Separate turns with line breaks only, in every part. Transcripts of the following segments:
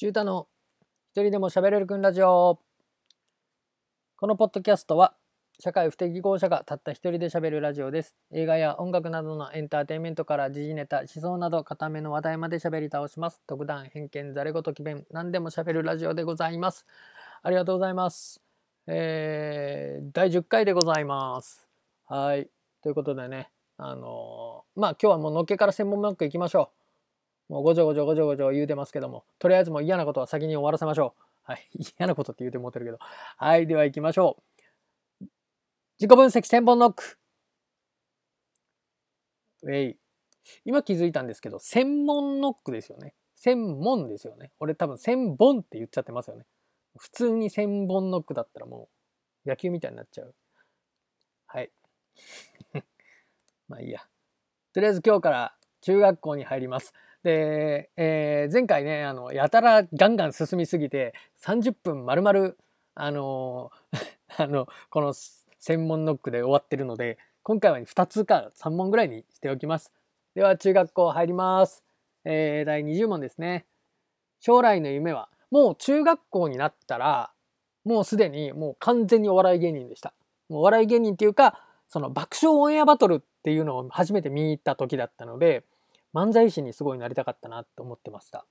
中太の。一人でも喋れるくんラジオ。このポッドキャストは社会不適合者がたった一人で喋るラジオです。映画や音楽などのエンターテインメントから時事ネタ思想など固めの話題まで喋り倒します。特段偏見ざれ言奇弁何でも喋るラジオでございます。ありがとうございます。えー、第10回でございます。はい。ということでねあのー、まあ今日はもうのっけから専門マック行きましょう。もうごちょごちょごちょごちょ言うてますけども、とりあえずもう嫌なことは先に終わらせましょう。はい。嫌なことって言うて持ってるけど。はい。では行きましょう。自己分析千本ノック。ウェイ。今気づいたんですけど、専門ノックですよね。専門ですよね。俺多分千本って言っちゃってますよね。普通に千本ノックだったらもう野球みたいになっちゃう。はい。まあいいや。とりあえず今日から中学校に入ります。で、えー、前回ね、あの、やたらガンガン進みすぎて、30分丸々、あの、あの、この専門ノックで終わってるので、今回は2つか3問ぐらいにしておきます。では、中学校入ります。えー、第20問ですね。将来の夢は、もう中学校になったら、もうすでにもう完全にお笑い芸人でした。もうお笑い芸人っていうか、その爆笑オンエアバトルっていうのを初めて見に行った時だったので、漫才師にすごいなりたかったなって思ってました。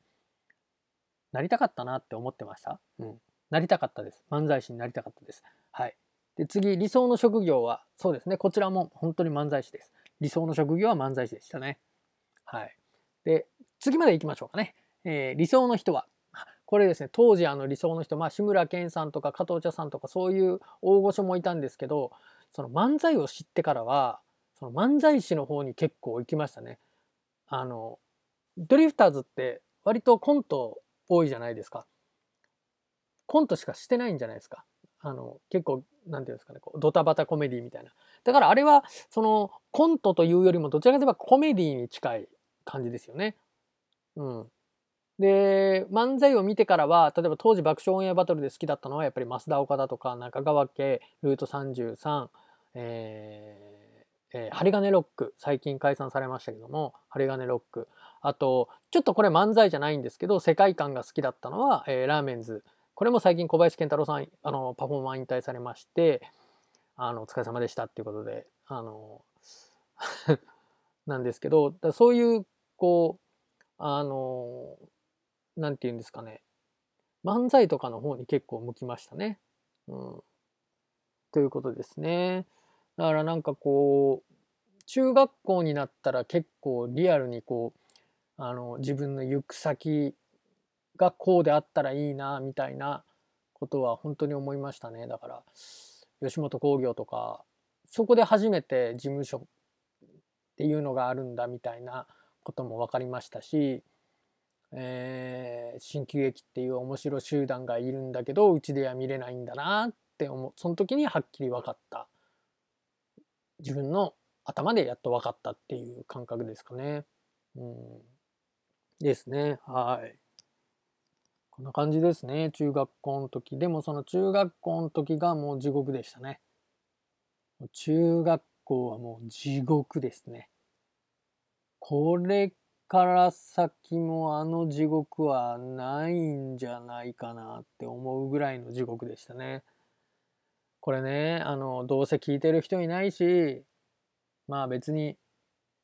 なりたかったなって思ってました？うん。なりたかったです。漫才師になりたかったです。はい。で、次、理想の職業は、そうですね。こちらも本当に漫才師です。理想の職業は漫才師でしたね。はい。で、次まで行きましょうかね。えー、理想の人は、これですね、当時あの理想の人、まあ、志村けんさんとか加藤茶さんとかそういう大御所もいたんですけど、その漫才を知ってからは、その漫才師の方に結構行きましたね。あの、ドリフターズって割とコント多いじゃないですか。コントしかしてないんじゃないですか。あの、結構、なんていうんですかね、こうドタバタコメディみたいな。だからあれは、その、コントというよりもどちらかといえばコメディに近い感じですよね。うん。で、漫才を見てからは、例えば当時爆笑オンエアバトルで好きだったのは、やっぱり増田岡田とか中川家、ルート33、えー、えー、針金ロック、最近解散されましたけども、針金ロック。あと、ちょっとこれ漫才じゃないんですけど、世界観が好きだったのは、えー、ラーメンズ。これも最近小林健太郎さん、あの、パフォーマー引退されまして、あの、お疲れ様でしたっていうことで、あの、なんですけど、そういう、こう、あの、なんて言うんですかね、漫才とかの方に結構向きましたね。うん。ということですね。だからなんかこう、中学校になったら結構リアルにこう、あの、自分の行く先がこうであったらいいな、みたいなことは本当に思いましたね。だから、吉本興業とか、そこで初めて事務所っていうのがあるんだみたいなことも分かりましたし、えー、新喜劇っていう面白集団がいるんだけどうちでは見れないんだなって思うその時にはっきり分かった自分の頭でやっと分かったっていう感覚ですかね。うん。ですね。はい。こんな感じですね。中学校の時。でもその中学校の時がもう地獄でしたね。中学校はもう地獄ですね。これから先もあの地獄はないんじゃないかなって思うぐらいの地獄でしたね。これね、あの、どうせ聞いてる人いないし、まあ別に、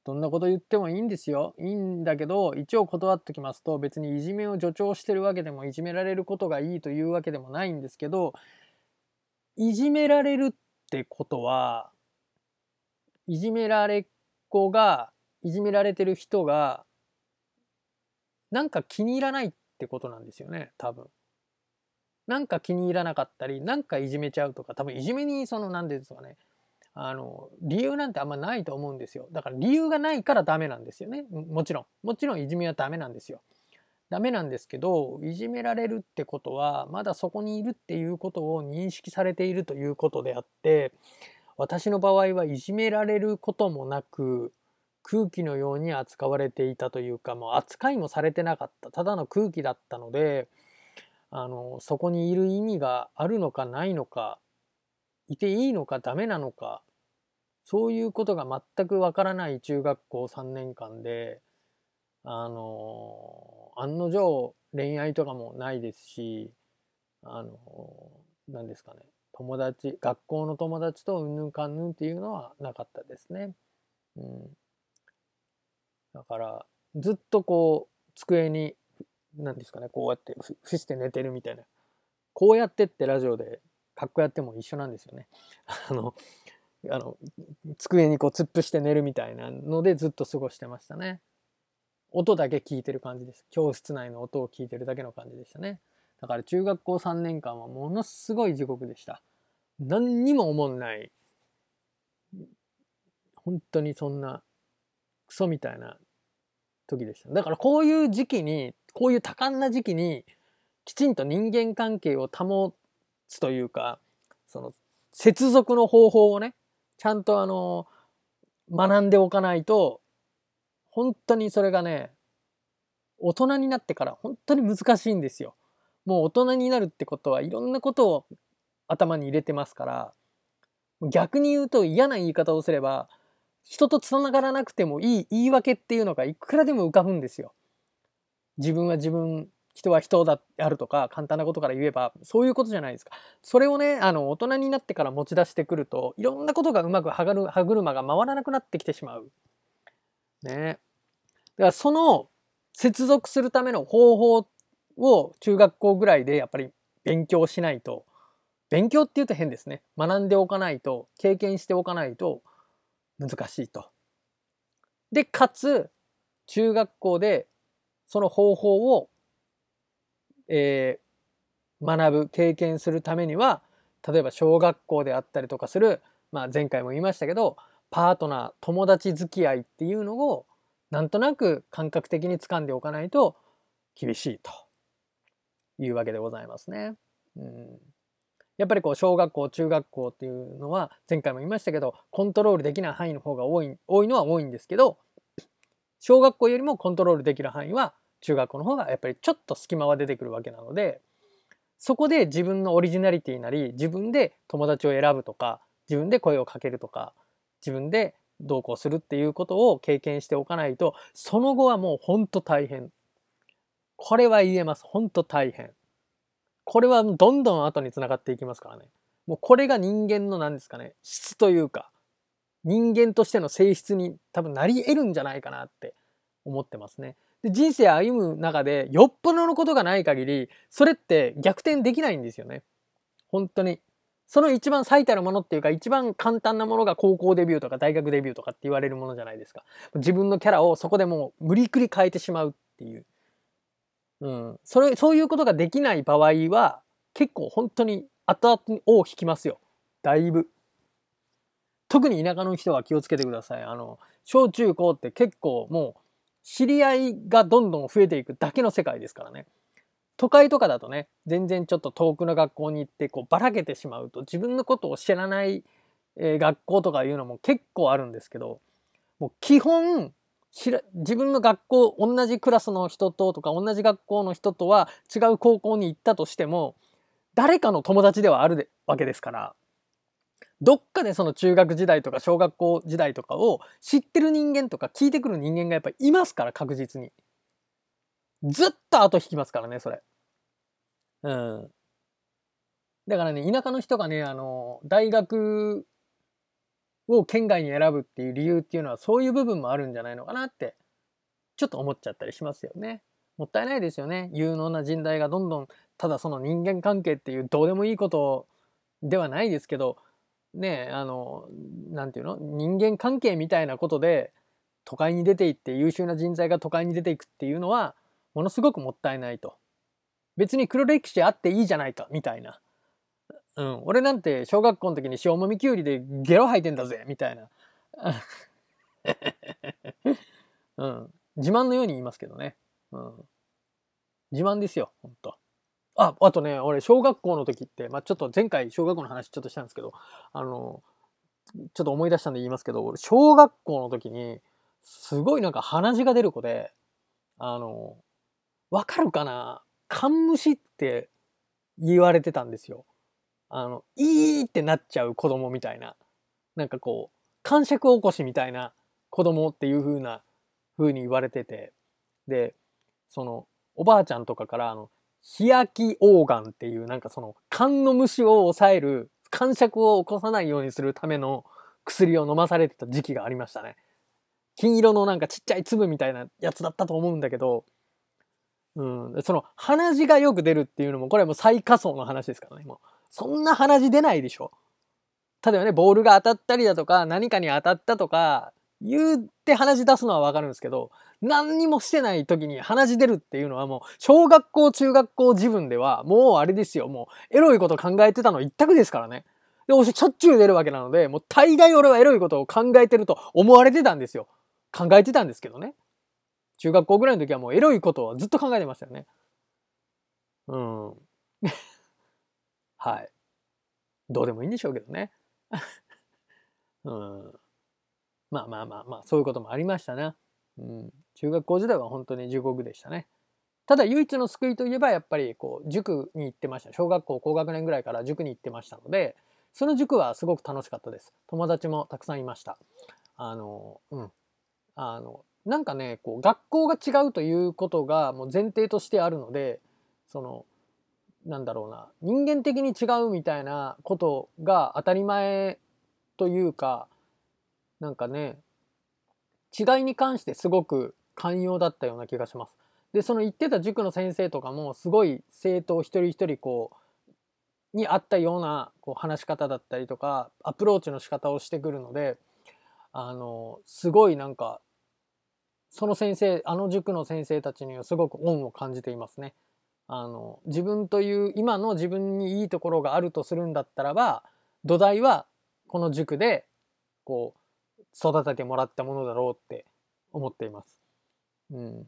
どんなこと言ってもいいんですよ。いいんだけど、一応断っときますと、別にいじめを助長してるわけでも、いじめられることがいいというわけでもないんですけど、いじめられるってことは、いじめられっ子が、いじめられてる人が、なんか気に入らないってことなんですよね、多分。なんか気に入らなかったり、なんかいじめちゃうとか、多分いじめにその、なんですかね、あの、理由なんてあんまないと思うんですよ。だから理由がないからダメなんですよね。もちろん。もちろんいじめはダメなんですよ。ダメなんですけど、いじめられるってことは、まだそこにいるっていうことを認識されているということであって、私の場合はいじめられることもなく、空気のように扱われていたというか、もう扱いもされてなかった。ただの空気だったので、あの、そこにいる意味があるのかないのか、いていいのかダメなのか、そういうことが全くわからない中学校3年間で、あの、案の定恋愛とかもないですし、あの、何ですかね、友達、学校の友達とうんぬんかんぬんっていうのはなかったですね。うん。だから、ずっとこう、机に、何ですかね、こうやって伏して寝てるみたいな。こうやってってラジオで、かっこやっても一緒なんですよね。あの、あの、机にこう突っ伏して寝るみたいなのでずっと過ごしてましたね。音だけ聞いてる感じです。教室内の音を聞いてるだけの感じでしたね。だから中学校3年間はものすごい地獄でした。何にも思んない。本当にそんなクソみたいな時でした。だからこういう時期に、こういう多感な時期にきちんと人間関係を保つというか、その接続の方法をね、ちゃんとあの、学んでおかないと、本当にそれがね、大人になってから本当に難しいんですよ。もう大人になるってことはいろんなことを頭に入れてますから、逆に言うと嫌な言い方をすれば、人と繋がらなくてもいい言い訳っていうのがいくらでも浮かぶんですよ。自分は自分、人は人だ、あるとか、簡単なことから言えば、そういうことじゃないですか。それをね、あの、大人になってから持ち出してくると、いろんなことがうまく歯車が回らなくなってきてしまう。ね。だからその接続するための方法を中学校ぐらいでやっぱり勉強しないと、勉強って言うと変ですね。学んでおかないと、経験しておかないと難しいと。で、かつ、中学校でその方法を、えー、学ぶ、経験するためには、例えば小学校であったりとかする、まあ前回も言いましたけど、パートナー、友達付き合いっていうのをなんとなく感覚的に掴んでおかないと厳しいというわけでございますね。うん、やっぱりこう小学校中学校っていうのは前回も言いましたけどコントロールできない範囲の方が多い多いのは多いんですけど小学校よりもコントロールできる範囲は中学校の方がやっぱりちょっと隙間は出てくるわけなのでそこで自分のオリジナリティなり自分で友達を選ぶとか自分で声をかけるとか自分でどうこうするっていうことを経験しておかないと、その後はもうほんと大変。これは言えます。ほんと大変。これはどんどん後につながっていきますからね。もうこれが人間の何ですかね、質というか、人間としての性質に多分なり得るんじゃないかなって思ってますね。で人生歩む中でよっぽどのことがない限り、それって逆転できないんですよね。本当に。その一番最たるものっていうか一番簡単なものが高校デビューとか大学デビューとかって言われるものじゃないですか。自分のキャラをそこでもう無理くり変えてしまうっていう。うん。それ、そういうことができない場合は結構本当に後々尾を引きますよ。だいぶ。特に田舎の人は気をつけてください。あの、小中高って結構もう知り合いがどんどん増えていくだけの世界ですからね。都会とかだとね、全然ちょっと遠くの学校に行って、こう、ばらけてしまうと、自分のことを知らない、えー、学校とかいうのも結構あるんですけど、もう基本、知ら、自分の学校、同じクラスの人ととか、同じ学校の人とは違う高校に行ったとしても、誰かの友達ではあるわけですから、どっかでその中学時代とか小学校時代とかを知ってる人間とか聞いてくる人間がやっぱいますから、確実に。ずっと後引きますからね、それ。うん。だからね、田舎の人がね、あの、大学を県外に選ぶっていう理由っていうのはそういう部分もあるんじゃないのかなって、ちょっと思っちゃったりしますよね。もったいないですよね。有能な人材がどんどん、ただその人間関係っていうどうでもいいことではないですけど、ねあの、なんていうの？人間関係みたいなことで都会に出ていって優秀な人材が都会に出ていくっていうのは、ものすごくもったいないと。別に黒歴史あっていいじゃないか、みたいな。うん。俺なんて小学校の時に塩もみきゅうりでゲロ吐いてんだぜ、みたいな。うん。自慢のように言いますけどね。うん。自慢ですよ、ほんと。あ、あとね、俺、小学校の時って、まあ、ちょっと前回小学校の話ちょっとしたんですけど、あの、ちょっと思い出したんで言いますけど、俺、小学校の時に、すごいなんか鼻血が出る子で、あの、わかるかな？カンムシって言われてたんですよ。あの、いーってなっちゃう子供みたいな。なんかこう、感触起こしみたいな子供っていう風な風に言われてて。で、その、おばあちゃんとかからあの日焼きオーガンっていうなんかその肝の虫を抑える感触を起こさないようにするための薬を飲まされてた時期がありましたね。金色のなんかちっちゃい粒みたいなやつだったと思うんだけど、うん、その鼻血がよく出るっていうのもこれはもう最下層の話ですからね。もうそんな鼻血出ないでしょ。例えばね、ボールが当たったりだとか、何かに当たったとか、言って鼻血出すのはわかるんですけど、何にもしてない時に鼻血出るっていうのはもう、小学校、中学校自分では、もうあれですよ、もう、エロいこと考えてたの一択ですからね。で、俺しょっちゅう出るわけなので、もう大概俺はエロいことを考えてると思われてたんですよ。考えてたんですけどね。中学校ぐらいの時はもうエロいことをずっと考えてましたよね。うん。はい。どうでもいいんでしょうけどね。うん。まあまあまあまあ、そういうこともありましたね。うん。中学校時代は本当に地獄でしたね。ただ唯一の救いといえばやっぱりこう塾に行ってました。小学校高学年ぐらいから塾に行ってましたので、その塾はすごく楽しかったです。友達もたくさんいました。あの、うん。あの、なんかね、こう学校が違うということがもう前提としてあるので、その、なんだろうな、人間的に違うみたいなことが当たり前というか、なんかね、違いに関してすごく寛容だったような気がします。で、その言ってた塾の先生とかもすごい生徒一人一人こう、に合ったようなこう話し方だったりとか、アプローチの仕方をしてくるので、あの、すごいなんか、その先生、あの塾の先生たちにはすごく恩を感じていますね。あの自分という今の自分にいいところがあるとするんだったらば土台はこの塾でこう育ててもらったものだろうって思っています。うん。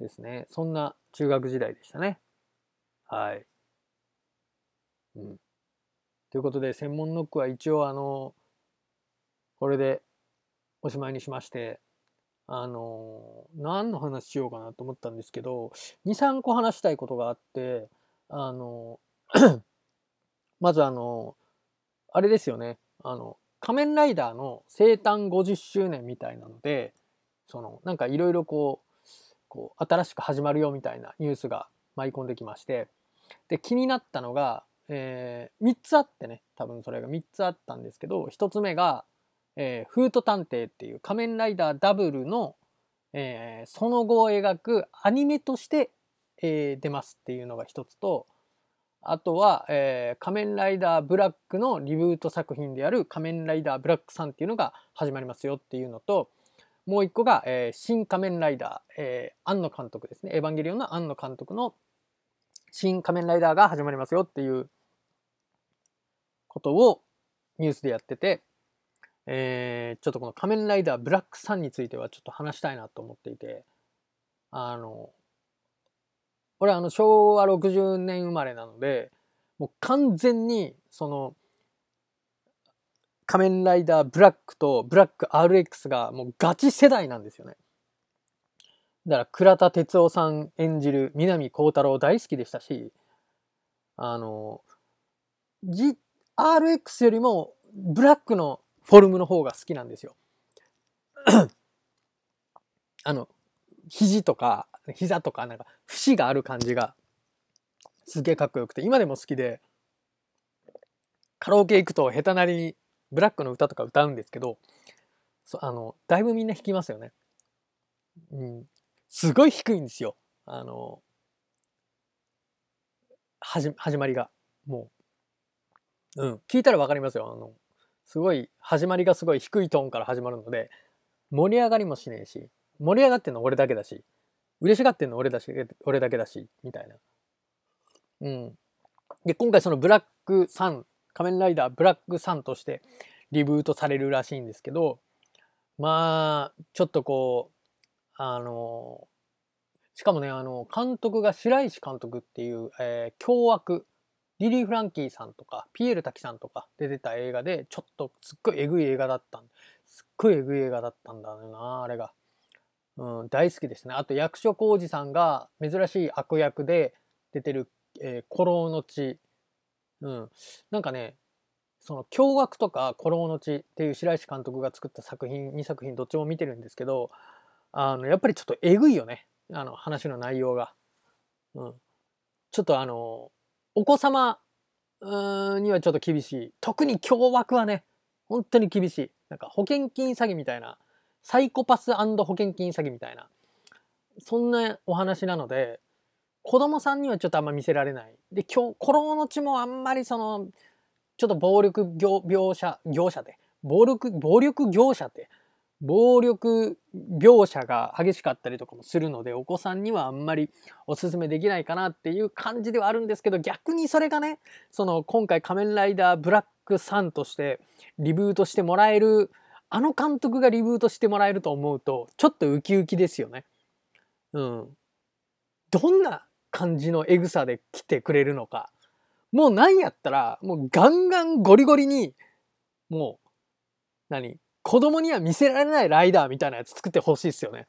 ですね。そんな中学時代でしたね。はい。うん。ということで専門ノックは一応あのこれでおしまいにしましてあの何の話しようかなと思ったんですけど23個話したいことがあってあの まずあのあれですよねあの仮面ライダーの生誕50周年みたいなのでそのなんかいろいろこうこう新しく始まるよみたいなニュースが舞い込んできましてで気になったのが、えー、3つあってね多分それが3つあったんですけど1つ目がえー、フート探偵っていう仮面ライダーダブルの、えー、その後を描くアニメとして、えー、出ますっていうのが一つと、あとは、えー、仮面ライダーブラックのリブート作品である仮面ライダーブラックさんっていうのが始まりますよっていうのと、もう一個が、えー、新仮面ライダー、えー、庵野監督ですね。エヴァンゲリオンの庵野監督の新仮面ライダーが始まりますよっていうことをニュースでやってて、えー、ちょっとこの仮面ライダーブラックさんについてはちょっと話したいなと思っていて、あの、俺あの昭和60年生まれなので、もう完全にその仮面ライダーブラックとブラック RX がもうガチ世代なんですよね。だから倉田哲夫さん演じる南光太郎大好きでしたし、あの、G、RX よりもブラックのフォルムの方が好きなんですよ。あの、肘とか、膝とか、なんか、節がある感じが、すげえかっこよくて、今でも好きで、カラオケ行くと下手なりにブラックの歌とか歌うんですけど、そあの、だいぶみんな弾きますよね。うん。すごい低いんですよ。あの、はじ、始まりが。もう。うん。聞いたらわかりますよ。あの、すごい、始まりがすごい低いトーンから始まるので、盛り上がりもしねえし、盛り上がってんの俺だけだし、嬉しがってんの俺だし、俺だけだし、みたいな。うん。で、今回そのブラックサン、仮面ライダーブラックサンとしてリブートされるらしいんですけど、まあ、ちょっとこう、あの、しかもね、あの、監督が白石監督っていう、えー、凶悪リリー・フランキーさんとか、ピエール滝さんとか出てた映画で、ちょっとすっごいエグい映画だったすっごいエグい映画だったんだよな、あれが。うん、大好きですね。あと役所広司さんが珍しい悪役で出てる、えー、古老の地。うん。なんかね、その凶悪とか古老の地っていう白石監督が作った作品、2作品どっちも見てるんですけど、あの、やっぱりちょっとエグいよね。あの、話の内容が。うん。ちょっとあの、お子様にはちょっと厳しい。特に凶悪はね、本当に厳しい。なんか保険金詐欺みたいな、サイコパス保険金詐欺みたいな、そんなお話なので、子供さんにはちょっとあんま見せられない。で、今日、子供の血もあんまりその、ちょっと暴力業描写、業者で、暴力、暴力業者って、暴力描写が激しかったりとかもするので、お子さんにはあんまりおすすめできないかなっていう感じではあるんですけど、逆にそれがね、その今回仮面ライダーブラックさんとしてリブートしてもらえる、あの監督がリブートしてもらえると思うと、ちょっとウキウキですよね。うん。どんな感じのエグさで来てくれるのか。もうなんやったら、もうガンガンゴリゴリに、もう、何？子供には見せられないライダーみたいなやつ作ってほしいっすよね。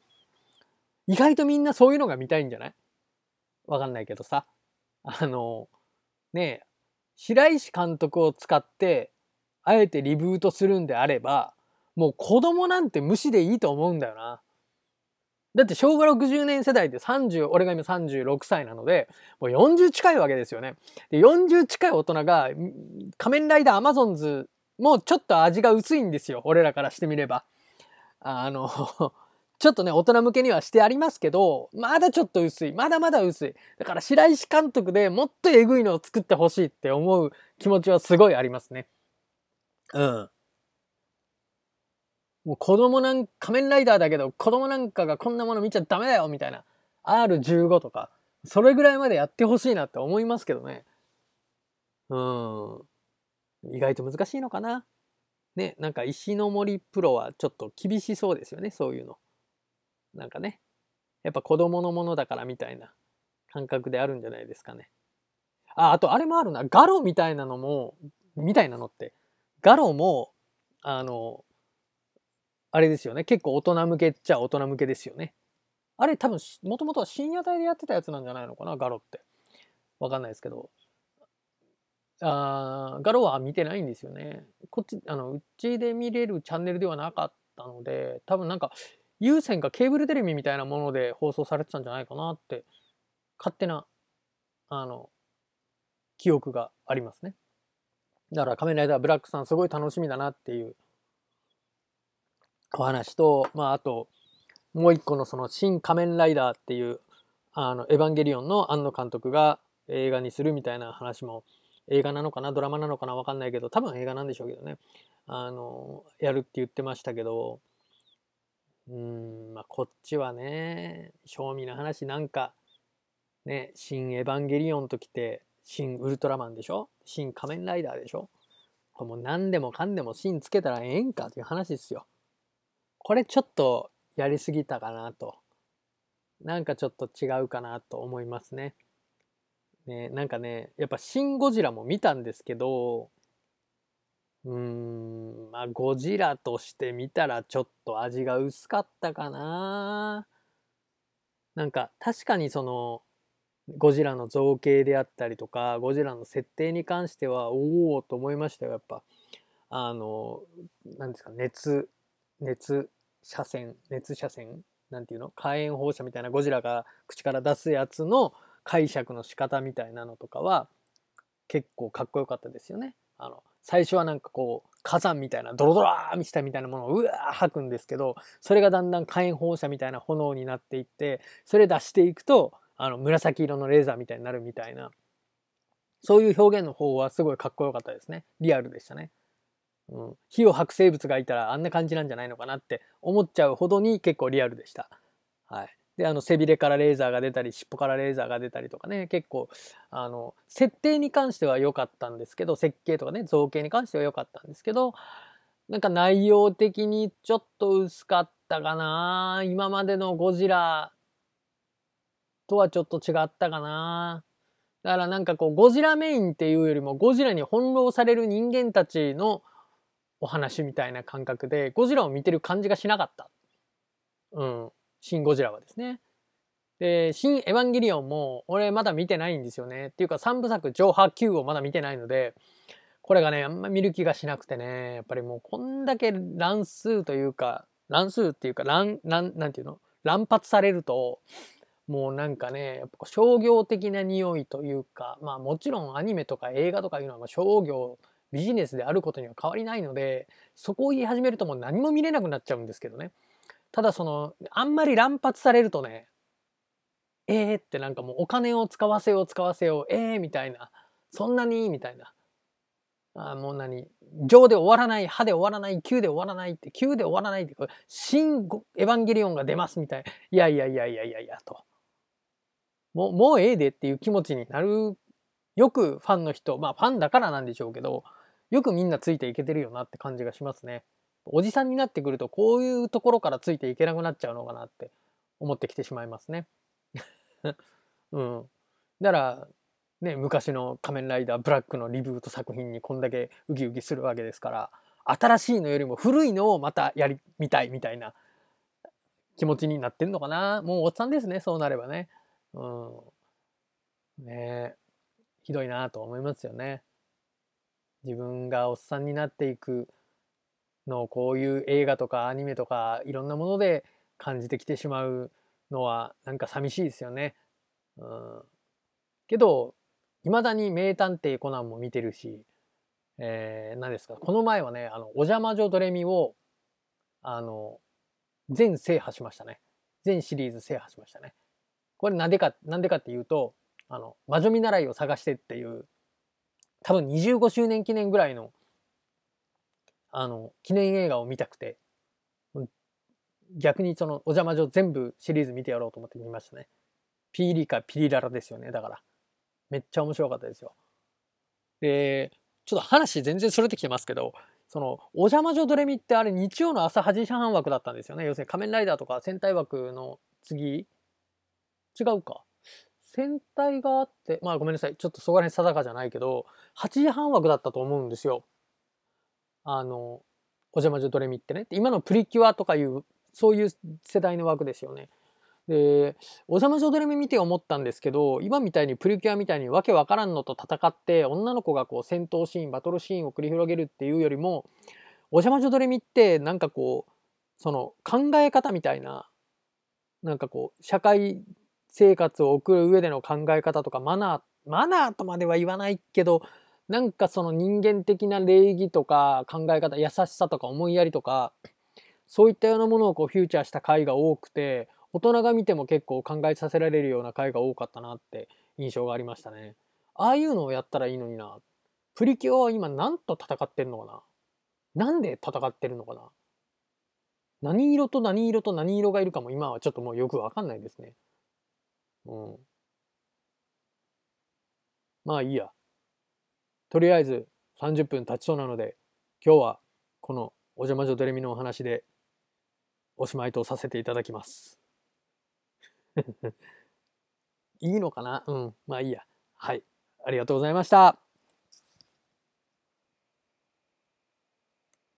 意外とみんなそういうのが見たいんじゃない？わかんないけどさ。あの、ねえ、白石監督を使って、あえてリブートするんであれば、もう子供なんて無視でいいと思うんだよな。だって昭和60年世代で30、俺が今36歳なので、もう40近いわけですよね。で、40近い大人が、仮面ライダーアマゾンズもちょっと味が薄いんですよ。俺らからしてみれば。あの ちょっとね、大人向けにはしてありますけど、まだちょっと薄い。まだまだ薄い。だから白石監督でもっとエグいのを作ってほしいって思う気持ちはすごいありますね。うん。もう子供なん、仮面ライダーだけど、子供なんかがこんなもの見ちゃダメだよみたいな。R15 とか、それぐらいまでやってほしいなって思いますけどね。うん。意外と難しいのかな。ね、なんか石の森プロはちょっと厳しそうですよね、そういうの。なんかね、やっぱ子供のものだからみたいな感覚であるんじゃないですかね。あ、あとあれもあるな。ガロみたいなのも、みたいなのって、ガロも、あの、あれですよね。結構大人向けっちゃ大人向けですよね。あれ多分、もともとは深夜帯でやってたやつなんじゃないのかな、ガロって。わかんないですけど。あガロは見てないんですよね。こっち、あの、うちで見れるチャンネルではなかったので、多分なんか、有線かケーブルテレビみたいなもので放送されてたんじゃないかなって、勝手な、あの、記憶がありますね。だから仮面ライダーブラックさんすごい楽しみだなっていうお話と、まああと、もう一個のその新仮面ライダーっていう、あの、エヴァンゲリオンの庵野監督が映画にするみたいな話も映画なのかなドラマなのかなわかんないけど、多分映画なんでしょうけどね。あの、やるって言ってましたけど、うん、まあ、こっちはね、賞味の話なんか、ね、新エヴァンゲリオンときて、新ウルトラマンでしょ？新仮面ライダーでしょ？これもう何でもかんでも新つけたらええんかっていう話ですよ。これちょっとやりすぎたかなと。なんかちょっと違うかなと思いますね。ね、なんかね、やっぱシン・ゴジラも見たんですけど、うーん、まあゴジラとして見たらちょっと味が薄かったかな。なんか確かにその、ゴジラの造形であったりとか、ゴジラの設定に関しては、おおと思いましたよ、やっぱ。あの、なんですか、熱、熱車線、熱車線なんていうの？火炎放射みたいなゴジラが口から出すやつの解釈の仕方みたいなのとかは結構かっこよかったですよね。あの最初はなんかこう火山みたいなドロドラーしたみたいなものをうわー吐くんですけどそれがだんだん火炎放射みたいな炎になっていってそれ出していくとあの紫色のレーザーみたいになるみたいなそういう表現の方はすごいかっこよかったですねリアルでしたね。うん、火を吐く生物がいたらあんな感じなんじゃないのかなって思っちゃうほどに結構リアルでした。はい。で、あの、背びれからレーザーが出たり、尻尾からレーザーが出たりとかね、結構、あの、設定に関しては良かったんですけど、設計とかね、造形に関しては良かったんですけど、なんか内容的にちょっと薄かったかな今までのゴジラとはちょっと違ったかなだからなんかこう、ゴジラメインっていうよりも、ゴジラに翻弄される人間たちのお話みたいな感覚で、ゴジラを見てる感じがしなかった。うん。シン・ゴジラはですね。で、新エヴァンゲリオンも俺まだ見てないんですよね。っていうか3部作上波9をまだ見てないので、これがね、あんま見る気がしなくてね、やっぱりもうこんだけ乱数というか、乱数っていうか乱、乱、なんていうの？乱発されると、もうなんかね、やっぱ商業的な匂いというか、まあもちろんアニメとか映画とかいうのは商業、ビジネスであることには変わりないので、そこを言い始めるともう何も見れなくなっちゃうんですけどね。ただその、あんまり乱発されるとね、えーってなんかもうお金を使わせよう使わせよう、えーみたいな、そんなにみたいな。あもう何上で終わらない、歯で終わらない、9で終わらないって、9で終わらないって、これ新エヴァンゲリオンが出ますみたいな。いやいやいやいやいやいや、と。もう、もうええでっていう気持ちになる。よくファンの人、まあファンだからなんでしょうけど、よくみんなついていけてるよなって感じがしますね。おじさんになってくると、こういうところからついていけなくなっちゃうのかなって思ってきてしまいますね。うん。だから、ね、昔の仮面ライダーブラックのリブート作品にこんだけウキウキするわけですから、新しいのよりも古いのをまたやり、みたいみたいな気持ちになってんのかな。もうおっさんですね、そうなればね。うん。ねひどいなと思いますよね。自分がおっさんになっていくのをこういう映画とかアニメとかいろんなもので感じてきてしまうのはなんか寂しいですよね。うん、けど未だに名探偵コナンも見てるし、えー、何ですか、この前はね、あの、お邪魔女ドレミを、あの、全制覇しましたね。全シリーズ制覇しましたね。これなんでか、なんでかっていうと、あの、魔女見習いを探してっていう、多分25周年記念ぐらいの、あの、記念映画を見たくて、逆にその、お邪魔女全部シリーズ見てやろうと思って見ましたね。ピーリかピリララですよね、だから。めっちゃ面白かったですよ。で、ちょっと話全然それてきてますけど、その、お邪魔女ドレミってあれ日曜の朝8時半枠だったんですよね。要するに仮面ライダーとか戦隊枠の次違うか。戦隊があって、まあごめんなさい。ちょっとそこら辺定かじゃないけど、8時半枠だったと思うんですよ。あの、お邪魔女ドレミってね。今のプリキュアとかいう、そういう世代の枠ですよね。で、お邪魔女ドレミ見て思ったんですけど、今みたいにプリキュアみたいにわけわからんのと戦って、女の子がこう戦闘シーン、バトルシーンを繰り広げるっていうよりも、お邪魔女ドレミってなんかこう、その考え方みたいな、なんかこう、社会生活を送る上での考え方とかマナー、マナーとまでは言わないけど、なんかその人間的な礼儀とか考え方、優しさとか思いやりとか、そういったようなものをこうフューチャーした回が多くて、大人が見ても結構考えさせられるような回が多かったなって印象がありましたね。ああいうのをやったらいいのにな。プリキュアは今何と戦ってんのかななんで戦ってるのかな何色と何色と何色がいるかも今はちょっともうよくわかんないですね。うん。まあいいや。とりあえず30分経ちそうなので、今日はこのお邪魔女ドレミのお話でおしまいとさせていただきます。いいのかな？うん。まあいいや。はい。ありがとうございました。